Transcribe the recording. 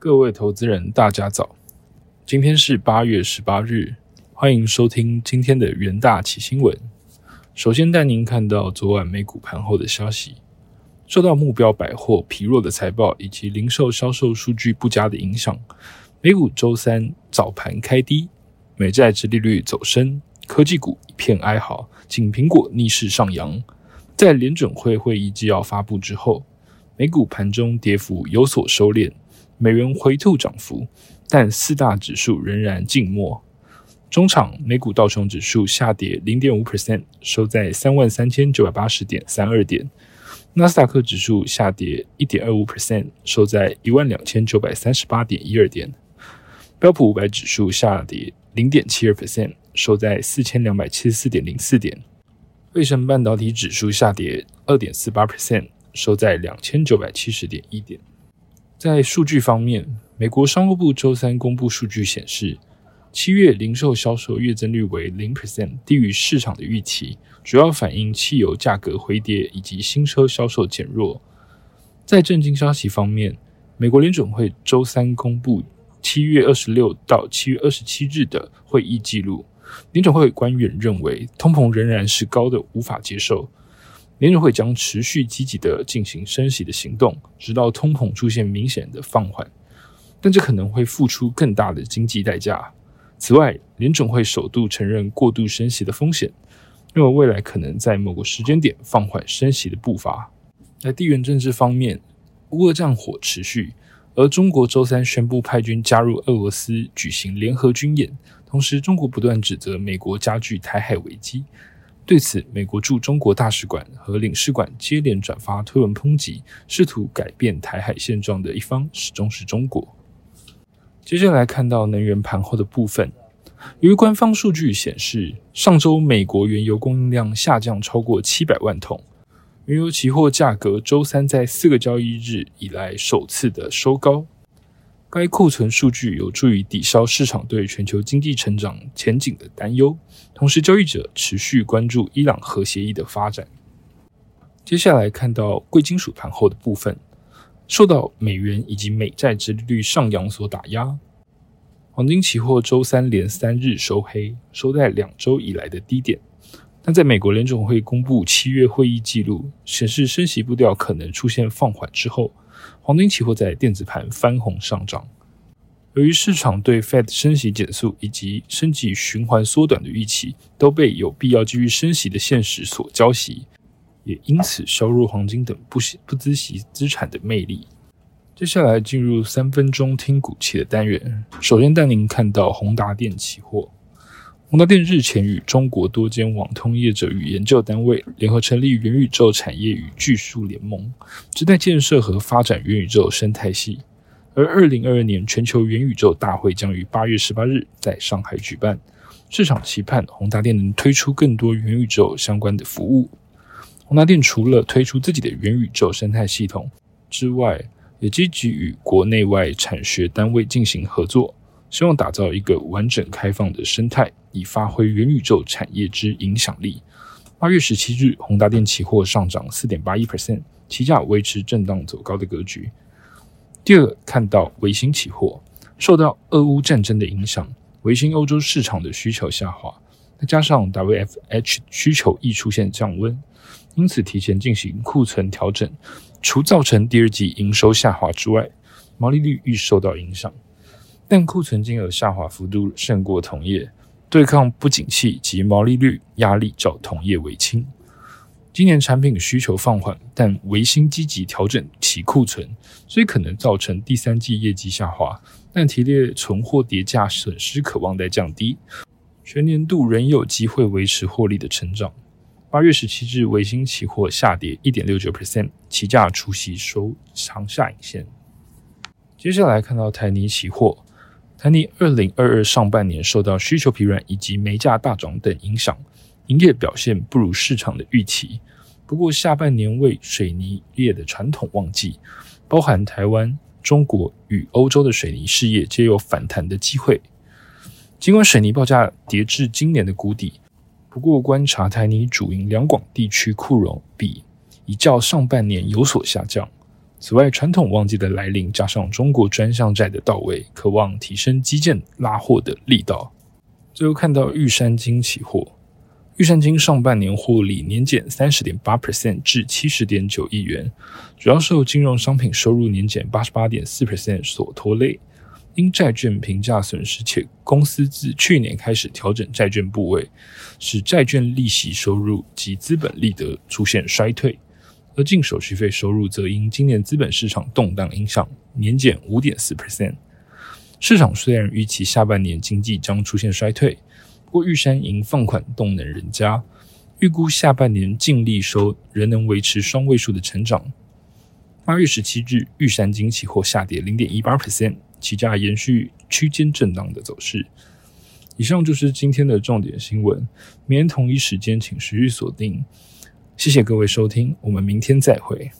各位投资人，大家早！今天是八月十八日，欢迎收听今天的元大奇新闻。首先带您看到昨晚美股盘后的消息，受到目标百货疲弱的财报以及零售销售数据不佳的影响，美股周三早盘开低，美债殖利率走升，科技股一片哀嚎，仅苹果逆势上扬。在联准会会议纪要发布之后，美股盘中跌幅有所收敛。美元回吐涨幅，但四大指数仍然静默。中场美股道琼指数下跌零点五 percent，收在三万三千九百八十点三二点。纳斯达克指数下跌一点二五 percent，收在一万两千九百三十八点一二点。标普五百指数下跌零点七二 percent，收在四千两百七十四点零四点。卫生半导体指数下跌二点四八 percent，收在两千九百七十点一点。在数据方面，美国商务部周三公布数据显示，七月零售销售月增率为零 percent，低于市场的预期，主要反映汽油价格回跌以及新车销售减弱。在震惊消息方面，美国联准会周三公布七月二十六到七月二十七日的会议记录，联准会官员认为通膨仍然是高的，无法接受。联准会将持续积极的进行升息的行动，直到通膨出现明显的放缓，但这可能会付出更大的经济代价。此外，联准会首度承认过度升息的风险，认为未来可能在某个时间点放缓升息的步伐。在地缘政治方面，乌俄战火持续，而中国周三宣布派军加入俄罗斯举行联合军演，同时中国不断指责美国加剧台海危机。对此，美国驻中国大使馆和领事馆接连转发推文抨击，试图改变台海现状的一方始终是中国。接下来看到能源盘后的部分，由于官方数据显示，上周美国原油供应量下降超过七百万桶，原油期货价格周三在四个交易日以来首次的收高。该库存数据有助于抵消市场对全球经济成长前景的担忧，同时交易者持续关注伊朗核协议的发展。接下来看到贵金属盘后的部分，受到美元以及美债殖利率上扬所打压，黄金期货周三连三日收黑，收在两周以来的低点。但在美国联总会公布七月会议记录，显示升息步调可能出现放缓之后。黄金期货在电子盘翻红上涨，由于市场对 Fed 升息减速以及升级循环缩短的预期都被有必要继续升息的现实所浇熄，也因此削弱黄金等不不资息资产的魅力。接下来进入三分钟听股期的单元，首先带您看到宏达电期货。宏达电日前与中国多间网通业者与研究单位联合成立元宇宙产业与技术联盟，旨在建设和发展元宇宙生态系。而二零二二年全球元宇宙大会将于八月十八日在上海举办，市场期盼宏达电能推出更多元宇宙相关的服务。宏达电除了推出自己的元宇宙生态系统之外，也积极与国内外产学单位进行合作。希望打造一个完整开放的生态，以发挥元宇宙产业之影响力。八月十七日，宏达电期货上涨四点八一 percent，期价维持震荡走高的格局。第二，看到维新期货受到俄乌战争的影响，维新欧洲市场的需求下滑，再加上 WFH 需求易出现降温，因此提前进行库存调整。除造成第二季营收下滑之外，毛利率亦受到影响。但库存金额下滑幅度胜过同业，对抗不景气及毛利率压力较同业为轻。今年产品需求放缓，但维新积极调整其库存，虽可能造成第三季业绩下滑。但提列存货叠价损失可望在降低，全年度仍有机会维持获利的成长。八月十七日，维新期货下跌一点六九 percent，期价除息收长下影线。接下来看到台泥期货。台泥二零二二上半年受到需求疲软以及煤价大涨等影响，营业表现不如市场的预期。不过下半年为水泥业的传统旺季，包含台湾、中国与欧洲的水泥事业皆有反弹的机会。尽管水泥报价跌至今年的谷底，不过观察台泥主营两广地区库容比，已较上半年有所下降。此外，传统旺季的来临，加上中国专项债的到位，渴望提升基建拉货的力道。最后看到玉山金期货，玉山金上半年获利年减三十点八 percent 至七十点九亿元，主要受金融商品收入年减八十八点四 percent 所拖累。因债券评价损失，且公司自去年开始调整债券部位，使债券利息收入及资本利得出现衰退。而净手续费收入则因今年资本市场动荡影响，年减五点四 percent。市场虽然预期下半年经济将出现衰退，不过玉山银放款动能人家，预估下半年净利收仍能维持双位数的成长。八月十七日，玉山金期货下跌零点一八 percent，期价延续区间震荡的走势。以上就是今天的重点新闻，明天同一时间请持续锁定。谢谢各位收听，我们明天再会。